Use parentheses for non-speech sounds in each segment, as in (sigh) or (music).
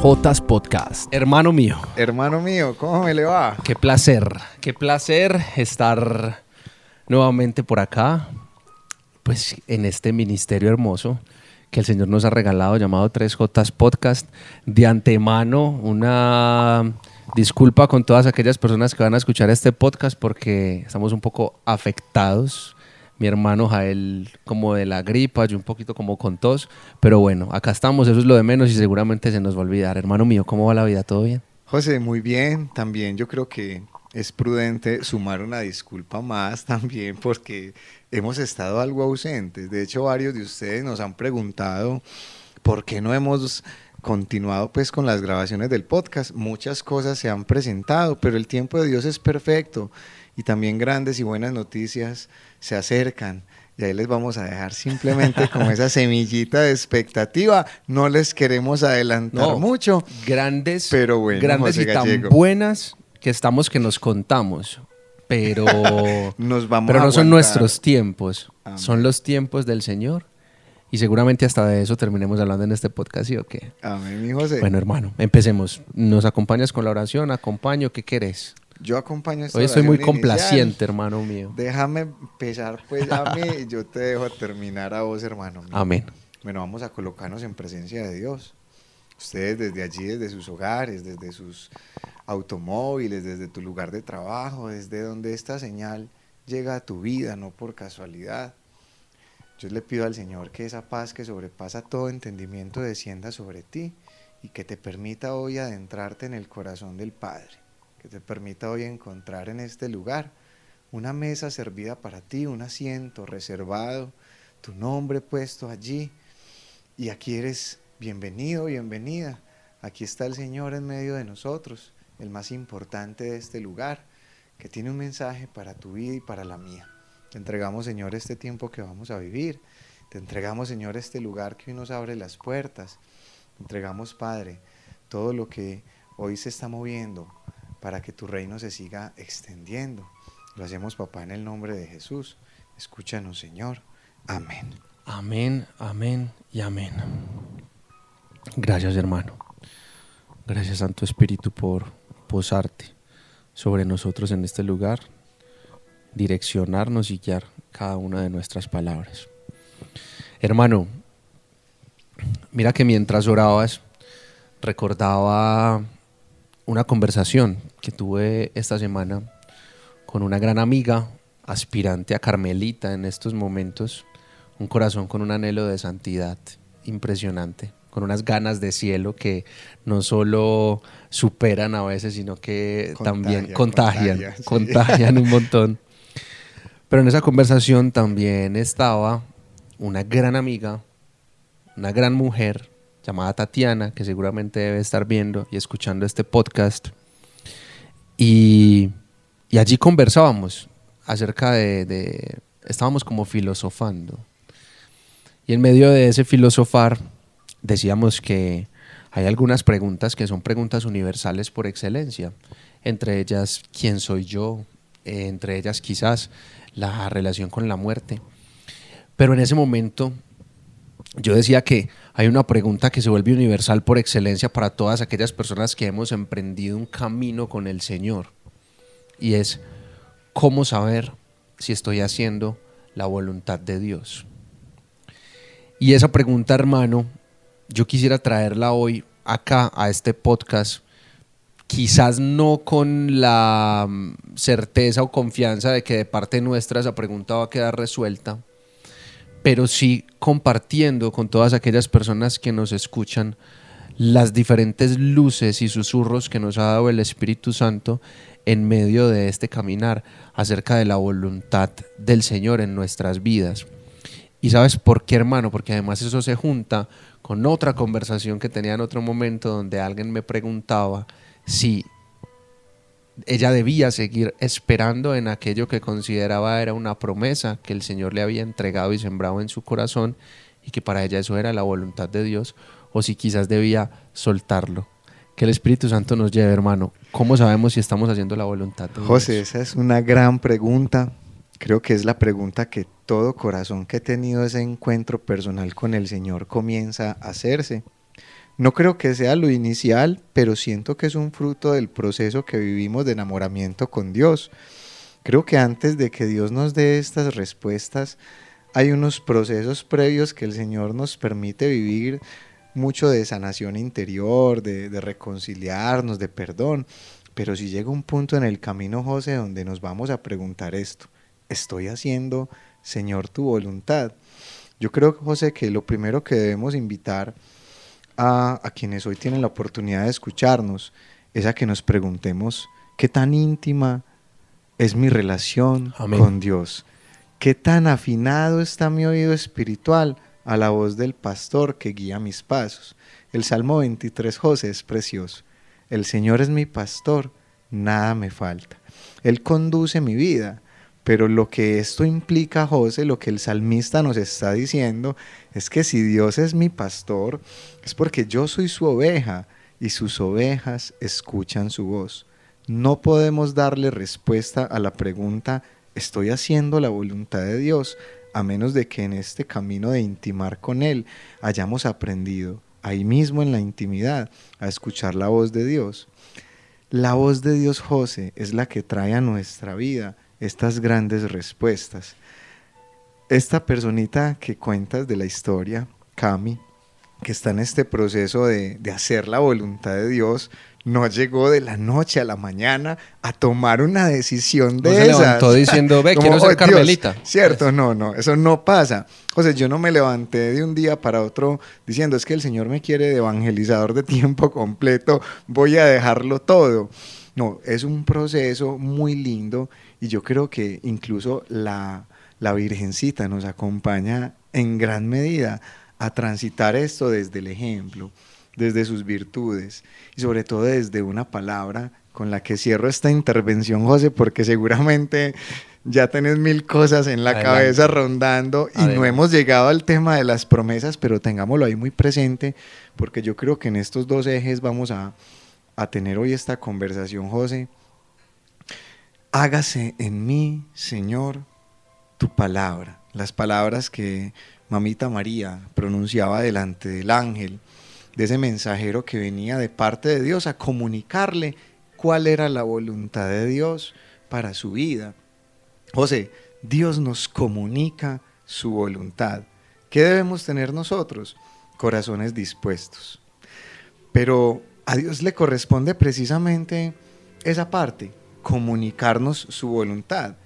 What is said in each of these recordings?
3J Podcast. Hermano mío. Hermano mío, ¿cómo me le va? Qué placer, qué placer estar nuevamente por acá, pues en este ministerio hermoso que el Señor nos ha regalado llamado 3J Podcast. De antemano, una disculpa con todas aquellas personas que van a escuchar este podcast porque estamos un poco afectados mi hermano Jael como de la gripa, yo un poquito como con tos, pero bueno, acá estamos, eso es lo de menos y seguramente se nos va a olvidar. Hermano mío, ¿cómo va la vida? ¿Todo bien? José, muy bien, también yo creo que es prudente sumar una disculpa más (laughs) también porque hemos estado algo ausentes. De hecho, varios de ustedes nos han preguntado por qué no hemos continuado pues con las grabaciones del podcast. Muchas cosas se han presentado, pero el tiempo de Dios es perfecto y también grandes y buenas noticias se acercan. Y ahí les vamos a dejar simplemente como esa (laughs) semillita de expectativa. No les queremos adelantar mucho. Grandes, pero bueno, grandes y tan buenas que estamos que nos contamos. Pero, (laughs) nos vamos pero no son nuestros tiempos, son los tiempos del Señor. Y seguramente hasta de eso terminemos hablando en este podcast, ¿sí o qué? Amén, mi José. Bueno, hermano, empecemos. ¿Nos acompañas con la oración? ¿Acompaño? ¿Qué querés? Yo acompaño esta Hoy estoy muy complaciente, hermano mío. Déjame empezar pues a mí y yo te dejo terminar a vos, hermano mío. Amén. Bueno, vamos a colocarnos en presencia de Dios. Ustedes desde allí, desde sus hogares, desde sus automóviles, desde tu lugar de trabajo, desde donde esta señal llega a tu vida, no por casualidad. Yo le pido al Señor que esa paz que sobrepasa todo entendimiento descienda sobre ti y que te permita hoy adentrarte en el corazón del Padre que te permita hoy encontrar en este lugar una mesa servida para ti, un asiento reservado, tu nombre puesto allí. Y aquí eres bienvenido, bienvenida. Aquí está el Señor en medio de nosotros, el más importante de este lugar, que tiene un mensaje para tu vida y para la mía. Te entregamos, Señor, este tiempo que vamos a vivir. Te entregamos, Señor, este lugar que hoy nos abre las puertas. Te entregamos, Padre, todo lo que hoy se está moviendo para que tu reino se siga extendiendo. Lo hacemos, papá, en el nombre de Jesús. Escúchanos, Señor. Amén. Amén, amén y amén. Gracias, hermano. Gracias, Santo Espíritu, por posarte sobre nosotros en este lugar, direccionarnos y guiar cada una de nuestras palabras. Hermano, mira que mientras orabas, recordaba una conversación que tuve esta semana con una gran amiga, aspirante a Carmelita en estos momentos, un corazón con un anhelo de santidad impresionante, con unas ganas de cielo que no solo superan a veces, sino que también contagian, contagian un montón. (laughs) Pero en esa conversación también estaba una gran amiga, una gran mujer, llamada Tatiana, que seguramente debe estar viendo y escuchando este podcast. Y, allí conversábamos acerca de, estábamos como filosofando. Y en medio de ese filosofar decíamos que hay algunas preguntas que son preguntas universales por excelencia. Entre ellas, ¿quién soy yo? entre ellas, quizás, la relación con la muerte. Pero en ese momento yo decía que hay una pregunta que se vuelve universal por excelencia para todas aquellas personas que hemos emprendido un camino con el Señor. Y es, ¿cómo saber si estoy haciendo la voluntad de Dios? Y esa pregunta, hermano, yo quisiera traerla hoy acá a este podcast, quizás no con la mm, certeza o confianza de que de parte nuestra esa pregunta va a quedar resuelta, pero sí compartiendo con todas aquellas personas que nos escuchan las diferentes luces y susurros que nos ha dado el Espíritu Santo en medio de este caminar acerca de la voluntad del Señor en nuestras vidas. ¿Y sabes por qué, hermano? Porque además eso se junta con otra conversación que tenía en otro momento donde alguien me preguntaba si ella debía seguir esperando en aquello que consideraba era una promesa que el Señor le había entregado y sembrado en su corazón y que para ella eso era la voluntad de Dios, o si quizás debía soltarlo. Que el Espíritu Santo nos lleve, hermano. ¿Cómo sabemos si estamos haciendo la voluntad de Dios? José, esa es una gran pregunta. Creo que es la pregunta que todo corazón que ha tenido ese encuentro personal con el Señor comienza a hacerse. No creo que sea lo inicial, pero siento que es un fruto del proceso que vivimos de enamoramiento con Dios. Creo que antes de que Dios nos dé estas respuestas, hay unos procesos previos que el Señor nos permite vivir mucho de sanación interior, de, reconciliarnos, de perdón. Pero si llega un punto en el camino, José, donde nos vamos a preguntar esto, ¿estoy haciendo, Señor, tu voluntad? Yo creo, José, que lo primero que debemos invitar a, a quienes hoy tienen la oportunidad de escucharnos es a que nos preguntemos qué tan íntima es mi relación Amén. con Dios. ¿Qué tan afinado está mi oído espiritual a la voz del pastor que guía mis pasos? El Salmo 23, José, es precioso. El Señor es mi pastor, nada me falta. Él conduce mi vida, pero lo que esto implica, José, lo que el salmista nos está diciendo, es que si Dios es mi pastor, es porque yo soy su oveja y sus ovejas escuchan su voz. No podemos darle respuesta a la pregunta estoy haciendo la voluntad de Dios, a menos de que en este camino de intimar con Él hayamos aprendido, ahí mismo en la intimidad, a escuchar la voz de Dios. La voz de Dios, José, es la que trae a nuestra vida estas grandes respuestas. Esta personita que cuentas de la historia, Cami, que está en este proceso de, de hacer la voluntad de Dios, no llegó de la noche a la mañana a tomar una decisión de no se levantó diciendo, ve, (laughs) quiero ser carmelita. Cierto, no, no, eso no pasa. José, yo no me levanté de un día para otro diciendo, es que el Señor me quiere de evangelizador de tiempo completo, voy a dejarlo todo. No, es un proceso muy lindo y yo creo que incluso la, la Virgencita nos acompaña en gran medida a transitar esto desde el ejemplo desde sus virtudes y sobre todo desde una palabra con la que cierro esta intervención, José, porque seguramente ya tenés mil cosas en la cabeza rondando y no hemos llegado al tema de las promesas, pero tengámoslo ahí muy presente, porque yo creo que en estos dos ejes vamos a, a tener hoy esta conversación, José. Hágase en mí, Señor, tu palabra. Las palabras que mamita María pronunciaba delante del ángel de ese mensajero que venía de parte de Dios a comunicarle cuál era la voluntad de Dios para su vida. José, Dios nos comunica su voluntad. ¿Qué debemos tener nosotros? Corazones dispuestos. Pero a Dios le corresponde precisamente esa parte, comunicarnos su voluntad.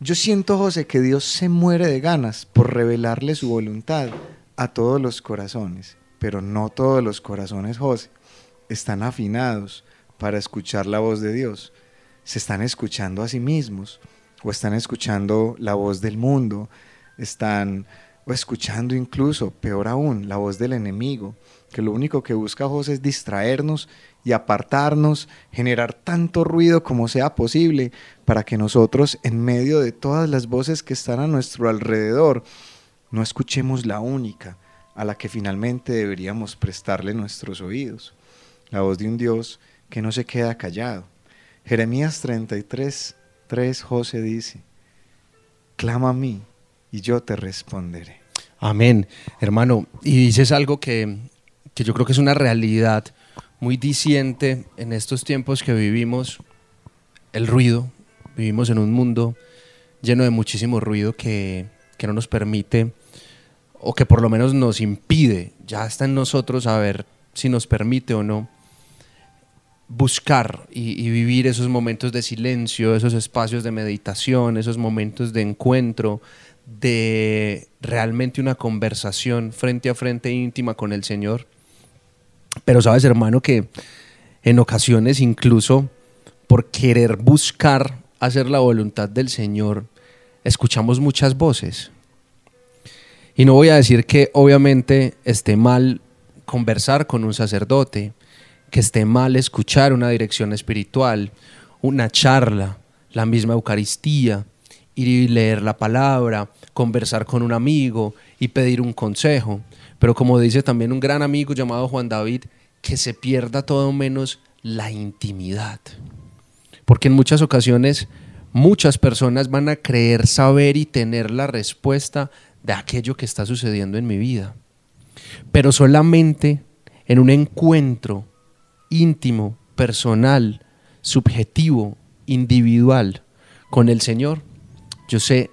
Yo siento, José, que Dios se muere de ganas por revelarle su voluntad a todos los corazones pero no todos los corazones, José, están afinados para escuchar la voz de Dios. Se están escuchando a sí mismos o están escuchando la voz del mundo, están o escuchando incluso, peor aún, la voz del enemigo, que lo único que busca José es distraernos y apartarnos, generar tanto ruido como sea posible para que nosotros, en medio de todas las voces que están a nuestro alrededor, no escuchemos la única, a la que finalmente deberíamos prestarle nuestros oídos, la voz de un Dios que no se queda callado. Jeremías 33, 3, José dice, clama a mí y yo te responderé. Amén, hermano. Y dices algo que, que yo creo que es una realidad muy diciente en estos tiempos que vivimos, el ruido. Vivimos en un mundo lleno de muchísimo ruido que, que no nos permite o que por lo menos nos impide, ya está en nosotros saber si nos permite o no buscar y, vivir esos momentos de silencio, esos espacios de meditación, esos momentos de encuentro, de realmente una conversación frente a frente íntima con el Señor. Pero sabes, hermano, que en ocasiones incluso por querer buscar hacer la voluntad del Señor, escuchamos muchas voces. Y no voy a decir que obviamente esté mal conversar con un sacerdote, que esté mal escuchar una dirección espiritual, una charla, la misma Eucaristía, ir y leer la palabra, conversar con un amigo y pedir un consejo. Pero como dice también un gran amigo llamado Juan David, que se pierda todo menos la intimidad. Porque en muchas ocasiones muchas personas van a creer saber y tener la respuesta de aquello que está sucediendo en mi vida. Pero solamente en un encuentro íntimo, personal, subjetivo, individual con el Señor, yo sé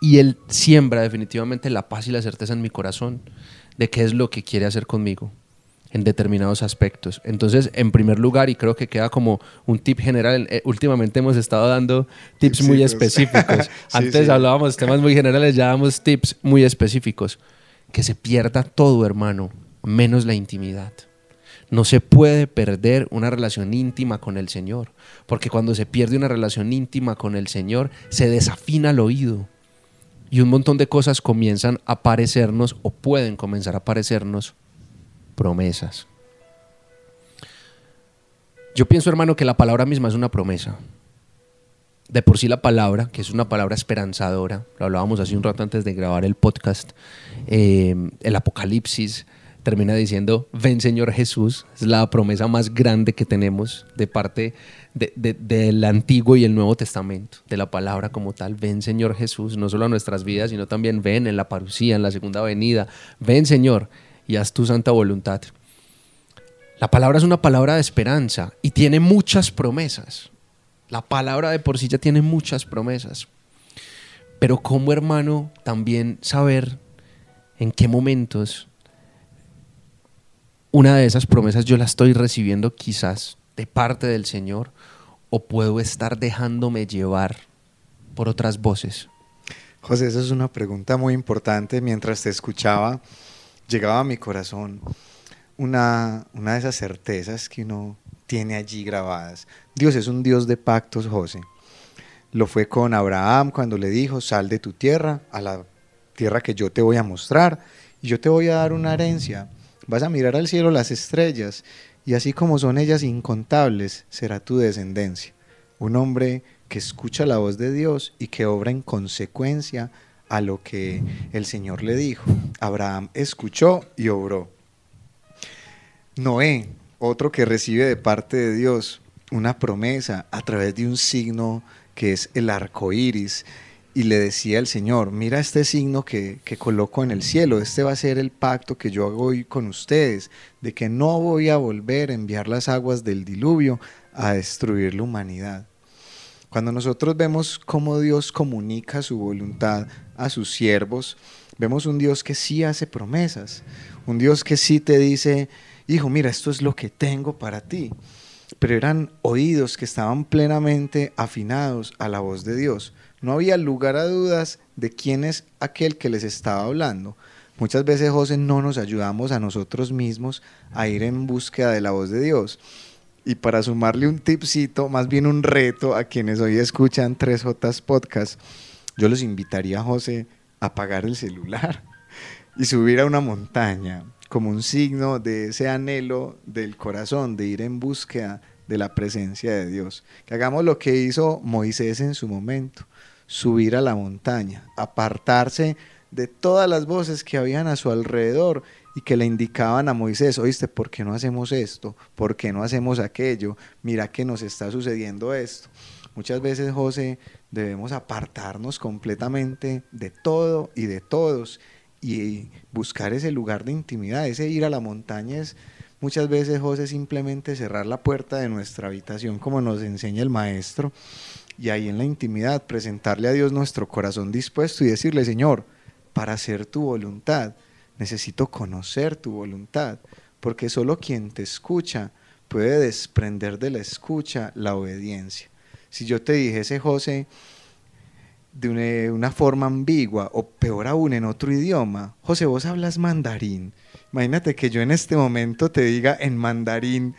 y Él siembra definitivamente la paz y la certeza en mi corazón de qué es lo que quiere hacer conmigo en determinados aspectos. Entonces, en primer lugar, y creo que queda como un tip general, eh, últimamente hemos estado dando tips muy específicos. (laughs) Antes hablábamos de temas muy generales, ya damos tips muy específicos. Que se pierda todo, hermano, menos la intimidad. No se puede perder una relación íntima con el Señor, porque cuando se pierde una relación íntima con el Señor, se desafina el oído y un montón de cosas comienzan a aparecernos o pueden comenzar a aparecernos promesas. Yo pienso, hermano, que la palabra misma es una promesa. De por sí la palabra, que es una palabra esperanzadora, lo hablábamos hace un rato antes de grabar el podcast, eh, el Apocalipsis termina diciendo, ven Señor Jesús, es la promesa más grande que tenemos de parte del Antiguo y el Nuevo Testamento, de la palabra como tal, ven Señor Jesús, no solo a nuestras vidas, sino también ven en la parucía, en la segunda venida, ven Señor y haz tu santa voluntad. La palabra es una palabra de esperanza y tiene muchas promesas. La palabra de por sí ya tiene muchas promesas. Pero como hermano también saber en qué momentos una de esas promesas yo la estoy recibiendo quizás de parte del Señor o puedo estar dejándome llevar por otras voces? José, esa es una pregunta muy importante. Mientras te escuchaba, llegaba a mi corazón una, una de esas certezas que uno tiene allí grabadas. Dios es un Dios de pactos, José. Lo fue con Abraham cuando le dijo, sal de tu tierra a la tierra que yo te voy a mostrar y yo te voy a dar una herencia. Vas a mirar al cielo las estrellas y así como son ellas incontables, será tu descendencia. Un hombre que escucha la voz de Dios y que obra en consecuencia a lo que el Señor le dijo. Abraham escuchó y obró. Noé, otro que recibe de parte de Dios una promesa a través de un signo que es el arco iris y le decía al Señor, mira este signo que, que, coloco en el cielo, este va a ser el pacto que yo hago hoy con ustedes, de que no voy a volver a enviar las aguas del diluvio a destruir la humanidad. Cuando nosotros vemos cómo Dios comunica su voluntad a sus siervos, vemos un Dios que sí hace promesas, un Dios que sí te dice, hijo, mira, esto es lo que tengo para ti. Pero eran oídos que estaban plenamente afinados a la voz de Dios no había lugar a dudas de quién es aquel que les estaba hablando. Muchas veces, José, no nos ayudamos a nosotros mismos a ir en búsqueda de la voz de Dios. Y para sumarle un tipcito, más bien un reto a quienes hoy escuchan 3J Podcast, yo los invitaría, José, a apagar el celular (laughs) y subir a una montaña como un signo de ese anhelo del corazón de ir en búsqueda de la presencia de Dios. Que hagamos lo que hizo Moisés en su momento subir a la montaña, apartarse de todas las voces que habían a su alrededor y que le indicaban a Moisés, oíste, ¿por qué no hacemos esto? ¿Por qué no hacemos aquello? Mira que nos está sucediendo esto. Muchas veces, José, debemos apartarnos completamente de todo y de todos y buscar ese lugar de intimidad, ese ir a la montaña es muchas veces, José, simplemente cerrar la puerta de nuestra habitación como nos enseña el maestro y ahí en la intimidad presentarle a Dios nuestro corazón dispuesto y decirle, Señor, para hacer tu voluntad, necesito conocer tu voluntad, porque solo quien te escucha puede desprender de la escucha la obediencia. Si yo te dijese, José, de una, forma ambigua o peor aún en otro idioma, José, vos hablas mandarín. Imagínate que yo en este momento te diga en mandarín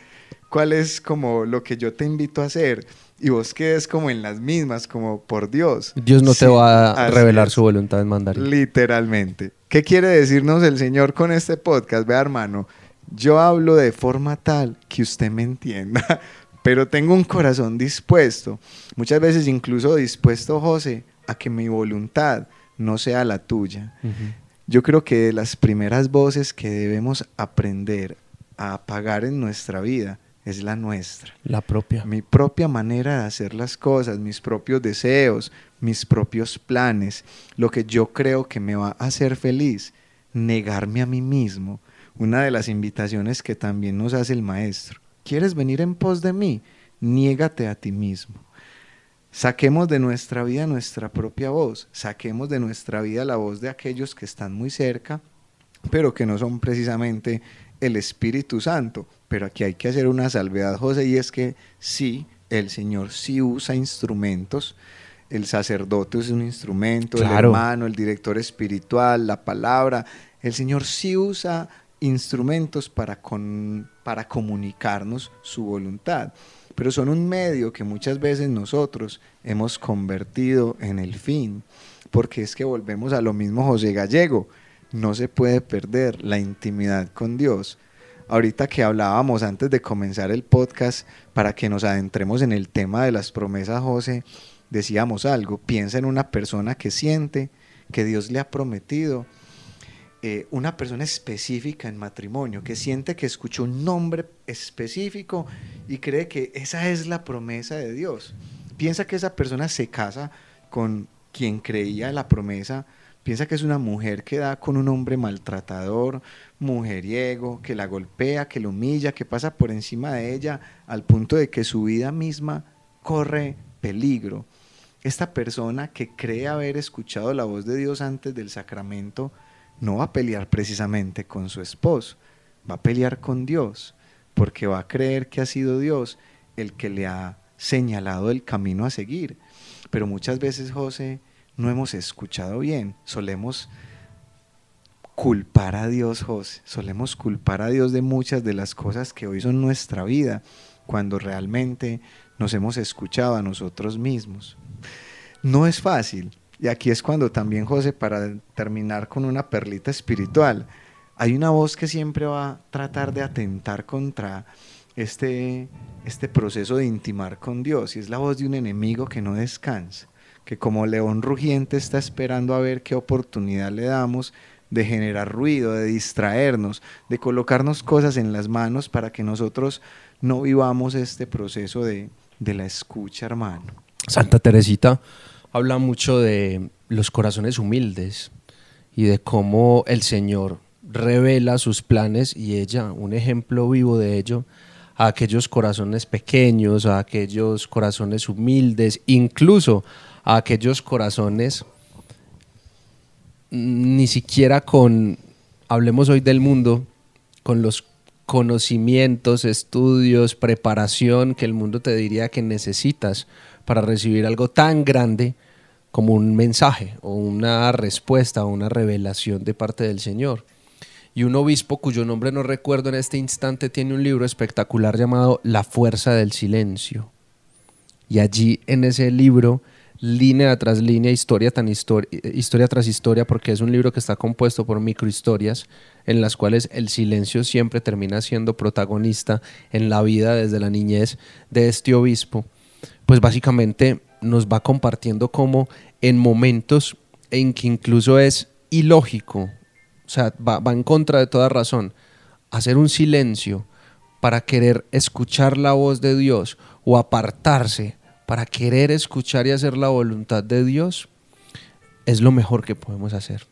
cuál es como lo que yo te invito a hacer y vos quedes como en las mismas, como por Dios. Dios no te va a revelar su voluntad en mandarín. Literalmente. ¿Qué quiere decirnos el Señor con este podcast? Vea, hermano, yo hablo de forma tal que usted me entienda, (laughs) pero tengo un corazón dispuesto, muchas veces incluso dispuesto, José, a que mi voluntad no sea la tuya. Yo creo que las primeras voces que debemos aprender a apagar en nuestra vida es la nuestra. La propia. Mi propia manera de hacer las cosas, mis propios deseos, mis propios planes, lo que yo creo que me va a hacer feliz, negarme a mí mismo. una de las invitaciones que también nos hace el Maestro. ¿Quieres venir en pos de mí? Niégate a ti mismo. Saquemos de nuestra vida nuestra propia voz, saquemos de nuestra vida la voz de aquellos que están muy cerca, pero que no son precisamente el Espíritu Santo. Pero aquí hay que hacer una salvedad, José, y es que sí, el Señor sí usa instrumentos. El sacerdote es un instrumento, el hermano, el director espiritual, la palabra. El Señor sí usa instrumentos para, con, para comunicarnos su voluntad, pero son un medio que muchas veces nosotros hemos convertido en el fin, porque es que volvemos a lo mismo José Gallego, no se puede perder la intimidad con Dios. Ahorita que hablábamos antes de comenzar el podcast, para que nos adentremos en el tema de las promesas, José, decíamos algo, piensa en una persona que siente que Dios le ha prometido eh, una persona específica en matrimonio, que siente que escuchó un nombre específico y cree que esa es la promesa de Dios. Piensa que esa persona se casa con quien creía la promesa, piensa que es una mujer que da con un hombre maltratador, mujeriego, que la golpea, que la humilla, que pasa por encima de ella al punto de que su vida misma corre peligro. Esta persona que cree haber escuchado la voz de Dios antes del sacramento, no va a pelear precisamente con su esposo, va a pelear con Dios, porque va a creer que ha sido Dios el que le ha señalado el camino a seguir. Pero muchas veces, José, no hemos escuchado bien, solemos culpar a Dios, José, solemos culpar a Dios de muchas de las cosas que hoy son nuestra vida, cuando realmente nos hemos escuchado a nosotros mismos. No es fácil, y aquí es cuando también, José, para terminar con una perlita espiritual, hay una voz que siempre va a tratar de atentar contra este, este proceso de intimar con Dios, y es la voz de un enemigo que no descansa, que como león rugiente está esperando a ver qué oportunidad le damos de generar ruido, de distraernos, de colocarnos cosas en las manos para que nosotros no vivamos este proceso de, de la escucha, hermano. Santa Teresita habla mucho de los corazones humildes y de cómo el Señor revela sus planes y ella, un ejemplo vivo de ello, a aquellos corazones pequeños, a aquellos corazones humildes, incluso a aquellos corazones ni siquiera con, hablemos hoy del mundo, con los conocimientos, estudios, preparación que el mundo te diría que necesitas para recibir algo tan grande como un mensaje o una respuesta o una revelación de parte del Señor. Y un obispo cuyo nombre no recuerdo en este instante tiene un libro espectacular llamado La fuerza del silencio. Y allí en ese libro, línea tras línea, historia, tan historia tras historia, porque es un libro que está compuesto por microhistorias en las cuales el silencio siempre termina siendo protagonista en la vida desde la niñez de este obispo. Pues básicamente nos va compartiendo como en momentos en que incluso es ilógico, o sea, va, en contra de toda razón, hacer un silencio para querer escuchar la voz de Dios o apartarse para querer escuchar y hacer la voluntad de Dios, es lo mejor que podemos hacer.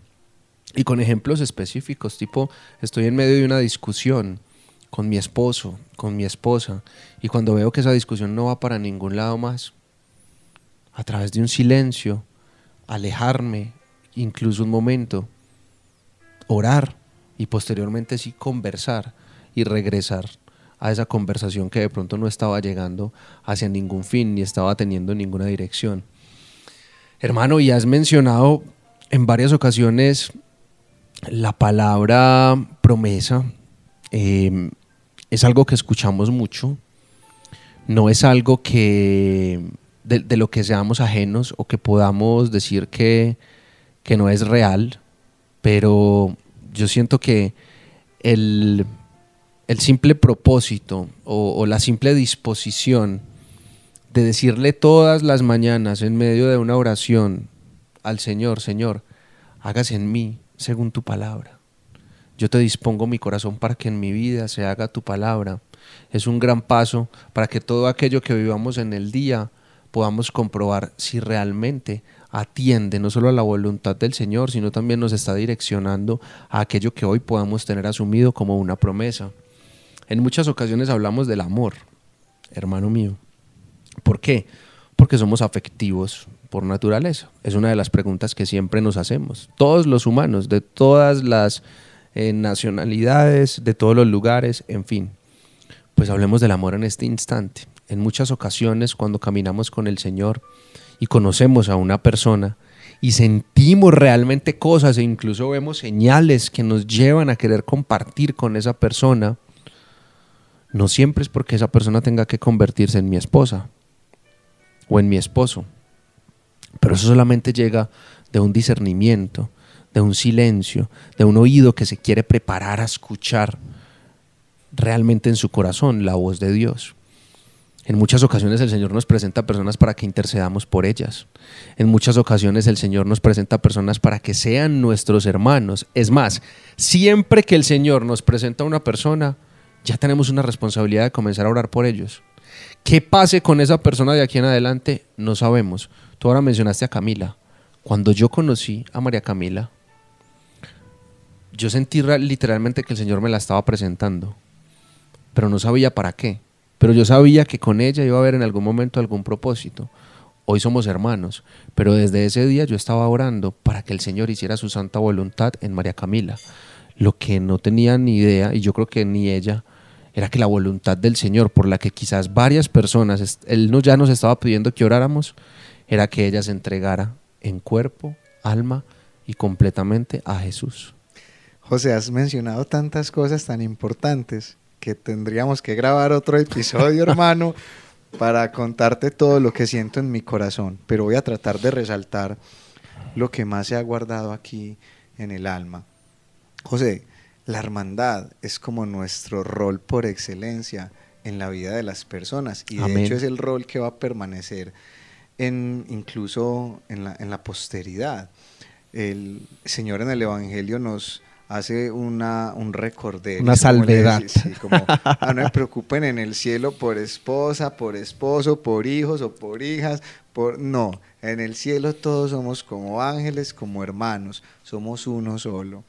Y con ejemplos específicos, tipo, estoy en medio de una discusión con mi esposo, con mi esposa, y cuando veo que esa discusión no va para ningún lado más, a través de un silencio, alejarme, incluso un momento, orar y posteriormente sí conversar y regresar a esa conversación que de pronto no estaba llegando hacia ningún fin ni estaba teniendo ninguna dirección. Hermano, y has mencionado en varias ocasiones la palabra promesa. Em, es algo que escuchamos mucho, no es algo que de, lo que seamos ajenos o que podamos decir que, no es real, pero yo siento que el, simple propósito o, o, la simple disposición de decirle todas las mañanas en medio de una oración al Señor, Señor, hágase en mí según tu palabra. Yo te dispongo mi corazón para que en mi vida se haga tu palabra. Es un gran paso para que todo aquello que vivamos en el día podamos comprobar si realmente atiende no solo a la voluntad del Señor, sino también nos está direccionando a aquello que hoy podamos tener asumido como una promesa. En muchas ocasiones hablamos del amor, hermano mío. ¿Por qué? Porque somos afectivos por naturaleza. Es una de las preguntas que siempre nos hacemos. Todos los humanos, de todas las eh, nacionalidades, de todos los lugares, en fin. Pues hablemos del amor en este instante. En muchas ocasiones cuando caminamos con el Señor y conocemos a una persona y sentimos realmente cosas e incluso vemos señales que nos llevan a querer compartir con esa persona, no siempre es porque esa persona tenga que convertirse en mi esposa o en mi esposo, pero eso solamente llega de un discernimiento, de un silencio, de un oído que se quiere preparar a escuchar realmente en su corazón la voz de Dios. En muchas ocasiones el Señor nos presenta personas para que intercedamos por ellas. En muchas ocasiones el Señor nos presenta personas para que sean nuestros hermanos. Es más, siempre que el Señor nos presenta a una persona, ya tenemos una responsabilidad de comenzar a orar por ellos. ¿Qué pase con esa persona de aquí en adelante? No sabemos. Tú ahora mencionaste a Camila. Cuando yo conocí a María Camila, yo sentí literalmente que el Señor me la estaba presentando, pero no sabía para qué. Pero yo sabía que con ella iba a haber en algún momento algún propósito. Hoy somos hermanos, pero desde ese día yo estaba orando para que el Señor hiciera su santa voluntad en María Camila. Lo que no tenía ni idea, y yo creo que ni ella, era que la voluntad del Señor, por la que quizás varias personas, Él no, ya nos estaba pidiendo que oráramos, era que ella se entregara en cuerpo, alma y completamente a Jesús. José, has mencionado tantas cosas tan importantes que tendríamos que grabar otro episodio, (laughs) hermano, para contarte todo lo que siento en mi corazón, pero voy a tratar de resaltar lo que más se ha guardado aquí en el alma. José, la hermandad es como nuestro rol por excelencia en la vida de las personas y de hecho es el rol que va a permanecer en, incluso en la, en la posteridad. El Señor en el Evangelio nos, hace una, un recorder. Una salvedad. como, ah, no me preocupen en el cielo por esposa, por esposo, por hijos o por hijas. Por... No, en el cielo todos somos como ángeles, como hermanos, somos uno solo.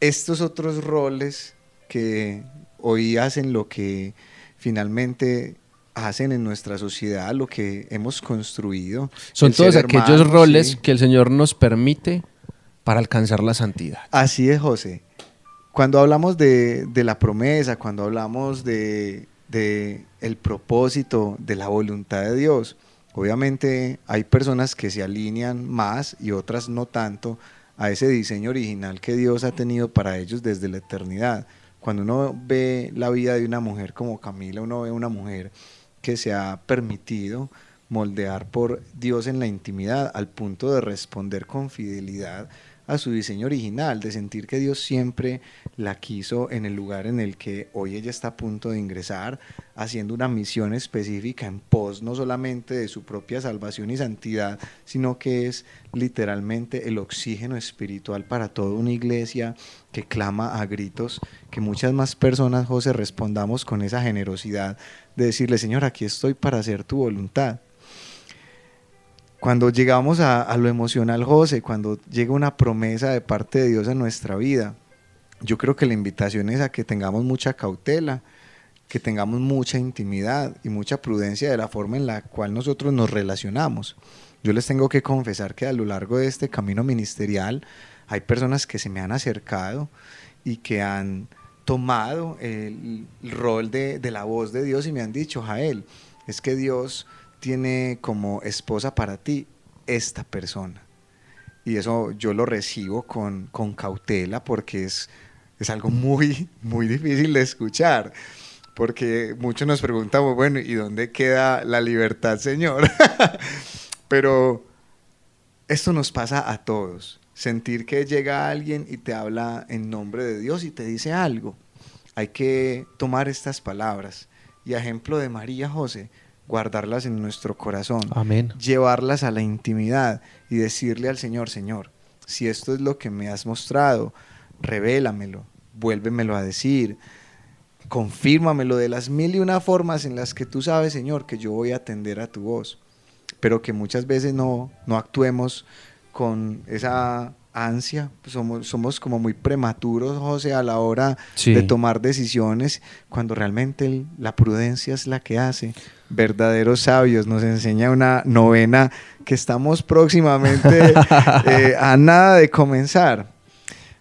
Estos otros roles que hoy hacen lo que finalmente hacen en nuestra sociedad, lo que hemos construido. Son todos aquellos roles que el Señor nos permite para alcanzar la santidad. Así es, José. Cuando hablamos de, la promesa, cuando hablamos de, de el propósito, de la voluntad de Dios, obviamente hay personas que se alinean más y otras no tanto a ese diseño original que Dios ha tenido para ellos desde la eternidad. Cuando uno ve la vida de una mujer como Camila, uno ve una mujer que se ha permitido moldear por Dios en la intimidad al punto de responder con fidelidad a su diseño original, de sentir que Dios siempre la quiso en el lugar en el que hoy ella está a punto de ingresar, haciendo una misión específica en pos no solamente de su propia salvación y santidad, sino que es literalmente el oxígeno espiritual para toda una iglesia que clama a gritos, que muchas más personas, José, respondamos con esa generosidad de decirle, Señor, aquí estoy para hacer tu voluntad. Cuando llegamos a, lo emocional, José, cuando llega una promesa de parte de Dios en nuestra vida, yo creo que la invitación es a que tengamos mucha cautela, que tengamos mucha intimidad y mucha prudencia de la forma en la cual nosotros nos relacionamos. Yo les tengo que confesar que a lo largo de este camino ministerial hay personas que se me han acercado y que han tomado el, rol de, de la voz de Dios y me han dicho, Jael, es que Dios tiene como esposa para ti esta persona. Y eso yo lo recibo con, cautela porque es, es algo muy, muy difícil de escuchar. Porque muchos nos preguntamos, bueno, ¿y dónde queda la libertad, Señor? (laughs) Pero esto nos pasa a todos. Sentir que llega alguien y te habla en nombre de Dios y te dice algo. Hay que tomar estas palabras. Y ejemplo de María José, guardarlas en nuestro corazón, Amén. llevarlas a la intimidad y decirle al Señor, Señor, si esto es lo que me has mostrado, revélamelo, vuélvemelo a decir, confírmamelo de las mil y una formas en las que tú sabes, Señor, que yo voy a atender a tu voz. pero que muchas veces no, no actuemos con esa ansia, pues somos, somos como muy prematuros, José, a la hora de tomar decisiones, cuando realmente la prudencia es la que hace. Verdaderos sabios, nos enseña una novena que estamos próximamente (laughs) eh, a nada de comenzar.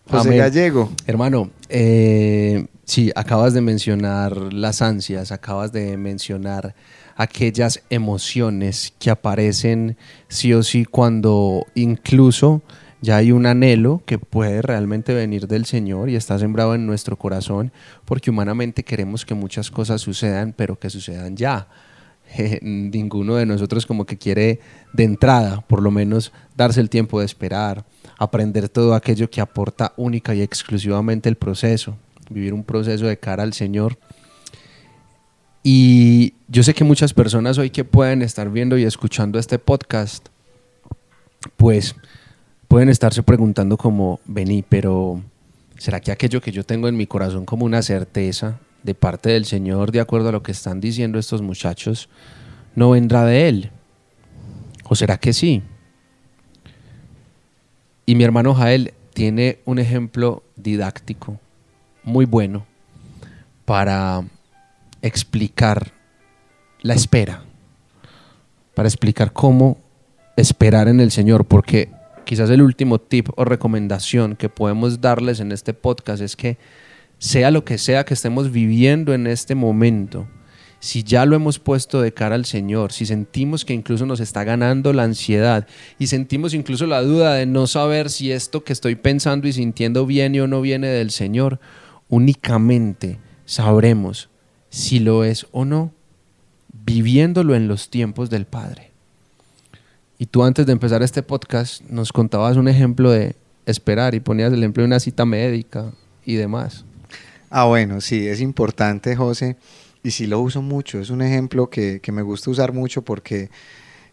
José Gallego. Hermano, eh, sí, acabas de mencionar las ansias, acabas de mencionar aquellas emociones que aparecen sí o sí cuando incluso ya hay un anhelo que puede realmente venir del Señor y está sembrado en nuestro corazón, porque humanamente queremos que muchas cosas sucedan, pero que sucedan ya. (laughs) ninguno de nosotros como que quiere de entrada, por lo menos, darse el tiempo de esperar, aprender todo aquello que aporta única y exclusivamente el proceso, vivir un proceso de cara al Señor. Y yo sé que muchas personas hoy que pueden estar viendo y escuchando este podcast, pues pueden estarse preguntando como, vení, pero ¿será que aquello que yo tengo en mi corazón como una certeza de parte del Señor, de acuerdo a lo que están diciendo estos muchachos, no vendrá de Él? ¿O será que sí? Y mi hermano Jael tiene un ejemplo didáctico muy bueno para explicar la espera, para explicar cómo esperar en el Señor, porque quizás el último tip o recomendación que podemos darles en este podcast es que sea lo que sea que estemos viviendo en este momento, si ya lo hemos puesto de cara al Señor, si sentimos que incluso nos está ganando la ansiedad y sentimos incluso la duda de no saber si esto que estoy pensando y sintiendo viene o no viene del Señor, únicamente sabremos si lo es o no viviéndolo en los tiempos del Padre. Y tú antes de empezar este podcast nos contabas un ejemplo de esperar y ponías el ejemplo de una cita médica y demás. Ah, bueno, sí, es importante, José, y sí lo uso mucho. Es un ejemplo que, que me gusta usar mucho porque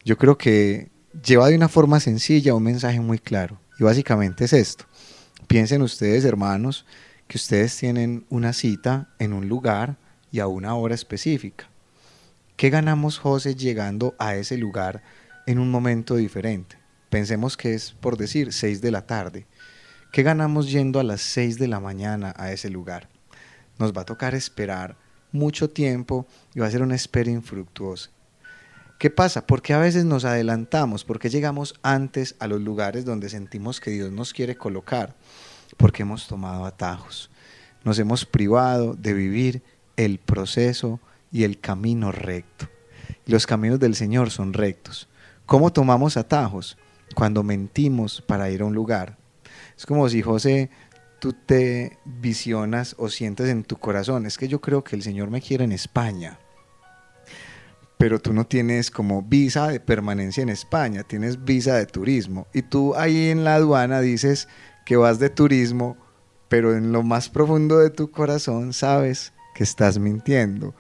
yo creo que lleva de una forma sencilla un mensaje muy claro. Y básicamente es esto. Piensen ustedes, hermanos, que ustedes tienen una cita en un lugar y a una hora específica. ¿Qué ganamos, José, llegando a ese lugar en un momento diferente. Pensemos que es, por decir, 6 de la tarde. ¿Qué ganamos yendo a las 6 de la mañana a ese lugar? Nos va a tocar esperar mucho tiempo y va a ser una espera infructuosa. ¿Qué pasa? Porque a veces nos adelantamos, porque llegamos antes a los lugares donde sentimos que Dios nos quiere colocar, porque hemos tomado atajos. Nos hemos privado de vivir el proceso y el camino recto. los caminos del Señor son rectos. ¿Cómo tomamos atajos? Cuando mentimos para ir a un lugar. Es como si José, tú te visionas o sientes en tu corazón, es que yo creo que el Señor me quiere en España, pero tú no tienes como visa de permanencia en España, tienes visa de turismo. Y tú ahí en la aduana dices que vas de turismo, pero en lo más profundo de tu corazón sabes que estás mintiendo,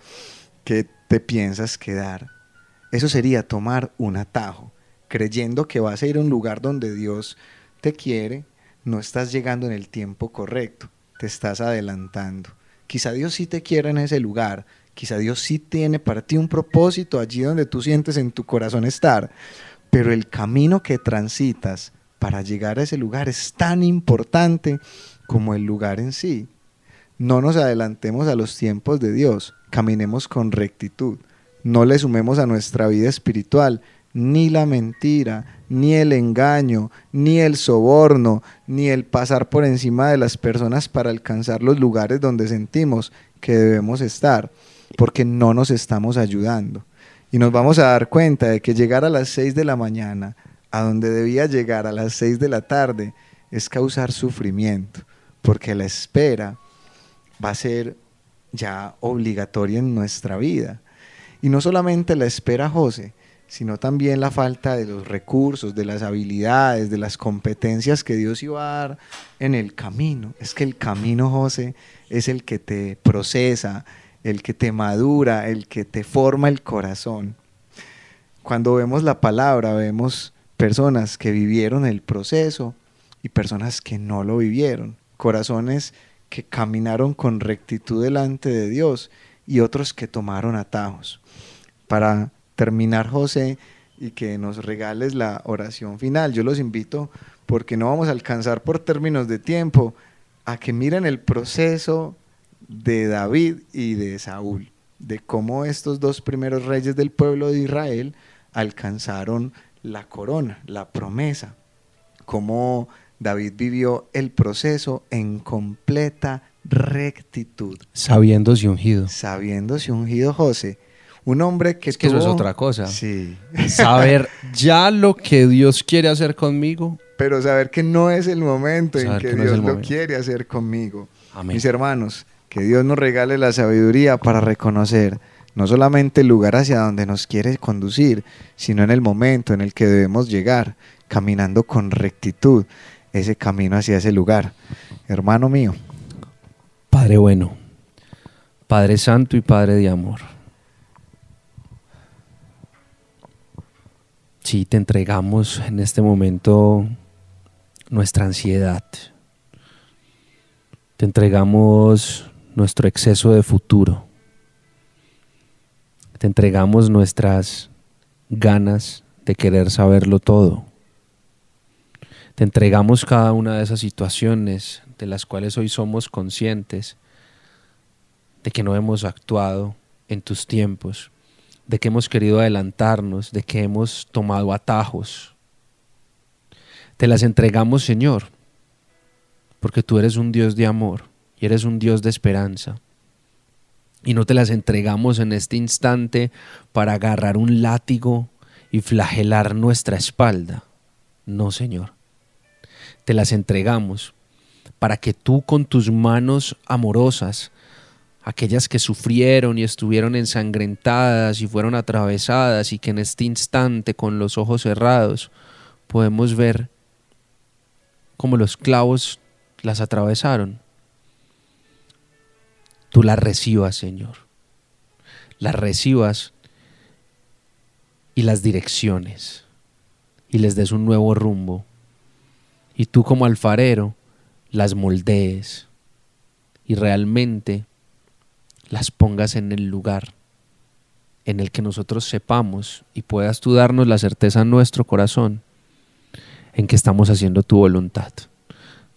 que te piensas quedar. Eso sería tomar un atajo, creyendo que vas a ir a un lugar donde Dios te quiere, no estás llegando en el tiempo correcto, te estás adelantando. Quizá Dios sí te quiere en ese lugar, quizá Dios sí tiene para ti un propósito allí donde tú sientes en tu corazón estar, pero el camino que transitas para llegar a ese lugar es tan importante como el lugar en sí. No nos adelantemos a los tiempos de Dios, caminemos con rectitud no le sumemos a nuestra vida espiritual ni la mentira, ni el engaño, ni el soborno, ni el pasar por encima de las personas para alcanzar los lugares donde sentimos que debemos estar, porque no nos estamos ayudando. Y nos vamos a dar cuenta de que llegar a las 6 de la mañana, a donde debía llegar a las 6 de la tarde, es causar sufrimiento, porque la espera va a ser ya obligatoria en nuestra vida. Y no solamente la espera José, sino también la falta de los recursos, de las habilidades, de las competencias que Dios iba a dar en el camino. Es que el camino, José, es el que te procesa, el que te madura, el que te forma el corazón. Cuando vemos la palabra, vemos personas que vivieron el proceso y personas que no lo vivieron. Corazones que caminaron con rectitud delante de Dios y otros que tomaron atajos. Para terminar, José, y que nos regales la oración final. Yo los invito, porque no vamos a alcanzar por términos de tiempo, a que miren el proceso de David y de Saúl, de cómo estos dos primeros reyes del pueblo de Israel alcanzaron la corona, la promesa, cómo David vivió el proceso en completa rectitud. Sabiéndose ungido. Sabiéndose ungido José. Un hombre que... Es que eso es otra cosa. Sí. Saber (laughs) ya lo que Dios quiere hacer conmigo. Pero saber que no es el momento en que, que no es Dios lo quiere hacer conmigo. Amén. Mis hermanos, que Dios nos regale la sabiduría para reconocer no solamente el lugar hacia donde nos quiere conducir, sino en el momento en el que debemos llegar, caminando con rectitud ese camino hacia ese lugar. Hermano mío, Padre bueno, Padre santo y Padre de amor. Sí, te entregamos en este momento nuestra ansiedad. Te entregamos nuestro exceso de futuro. Te entregamos nuestras ganas de querer saberlo todo. Te entregamos cada una de esas situaciones de las cuales hoy somos conscientes de que no hemos actuado en tus tiempos, de que hemos querido adelantarnos, de que hemos tomado atajos. Te las entregamos, Señor, porque tú eres un Dios de amor y eres un Dios de esperanza. Y no te las entregamos en este instante para agarrar un látigo y flagelar nuestra espalda. No, Señor. Te las entregamos para que tú con tus manos amorosas, aquellas que sufrieron y estuvieron ensangrentadas y fueron atravesadas y que en este instante con los ojos cerrados podemos ver cómo los clavos las atravesaron, tú las recibas, Señor. Las recibas y las direcciones y les des un nuevo rumbo. Y tú como alfarero las moldees y realmente las pongas en el lugar en el que nosotros sepamos y puedas tú darnos la certeza en nuestro corazón en que estamos haciendo tu voluntad.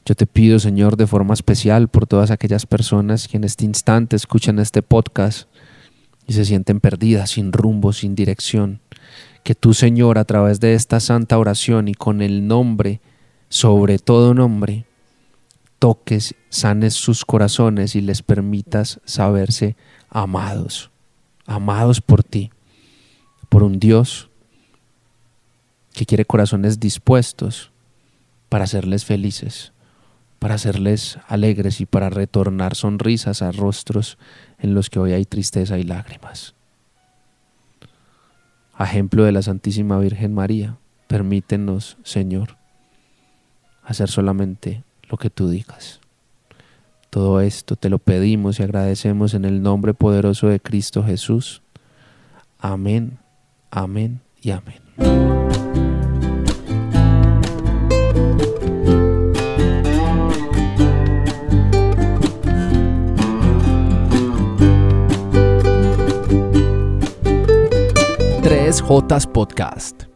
Yo te pido, Señor, de forma especial por todas aquellas personas que en este instante escuchan este podcast y se sienten perdidas, sin rumbo, sin dirección. Que tú, Señor, a través de esta santa oración y con el nombre, sobre todo nombre, toques, sanes sus corazones y les permitas saberse amados, amados por ti, por un Dios que quiere corazones dispuestos para hacerles felices, para hacerles alegres y para retornar sonrisas a rostros en los que hoy hay tristeza y lágrimas. Ejemplo de la Santísima Virgen María, permítenos, Señor, hacer solamente lo que tú digas. Todo esto te lo pedimos y agradecemos en el nombre poderoso de Cristo Jesús. Amén, amén y amén. Tres Jotas Podcast.